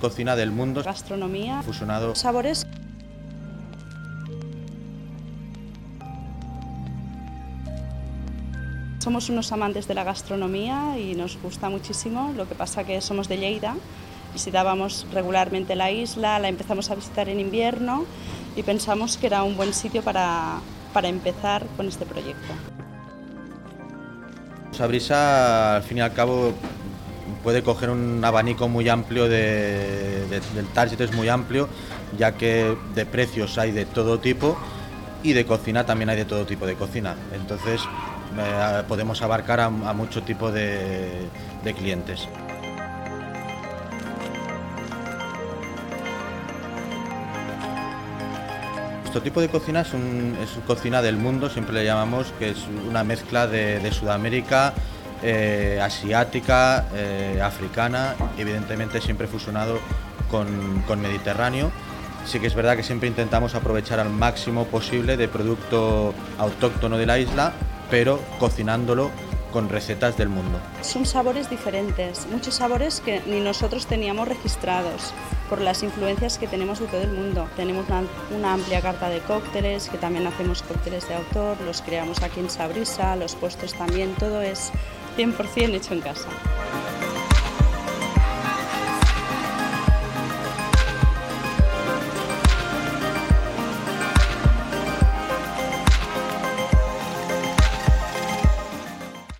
cocina del mundo. Gastronomía, fusionado sabores. Somos unos amantes de la gastronomía y nos gusta muchísimo, lo que pasa que somos de Lleida, visitábamos regularmente la isla, la empezamos a visitar en invierno y pensamos que era un buen sitio para, para empezar con este proyecto. Sabrisa, al fin y al cabo, puede coger un abanico muy amplio de, del target es muy amplio, ya que de precios hay de todo tipo y de cocina también hay de todo tipo de cocina. Entonces eh, podemos abarcar a, mucho tipo de, clientes. Nuestro tipo de cocina es, un, cocina del mundo, siempre le llamamos, que es una mezcla de, Sudamérica, eh, asiática, eh, africana, evidentemente siempre fusionado con, con Mediterráneo sí que es verdad que siempre intentamos aprovechar al máximo posible de producto autóctono de la isla pero cocinándolo con recetas del mundo. Son sabores diferentes, muchos sabores que ni nosotros teníamos registrados por las influencias que tenemos de todo el mundo. Tenemos una, amplia carta de cócteles, que también hacemos cócteles de autor, los creamos aquí en Sabrisa, los puestos también, todo es 100% hecho en casa.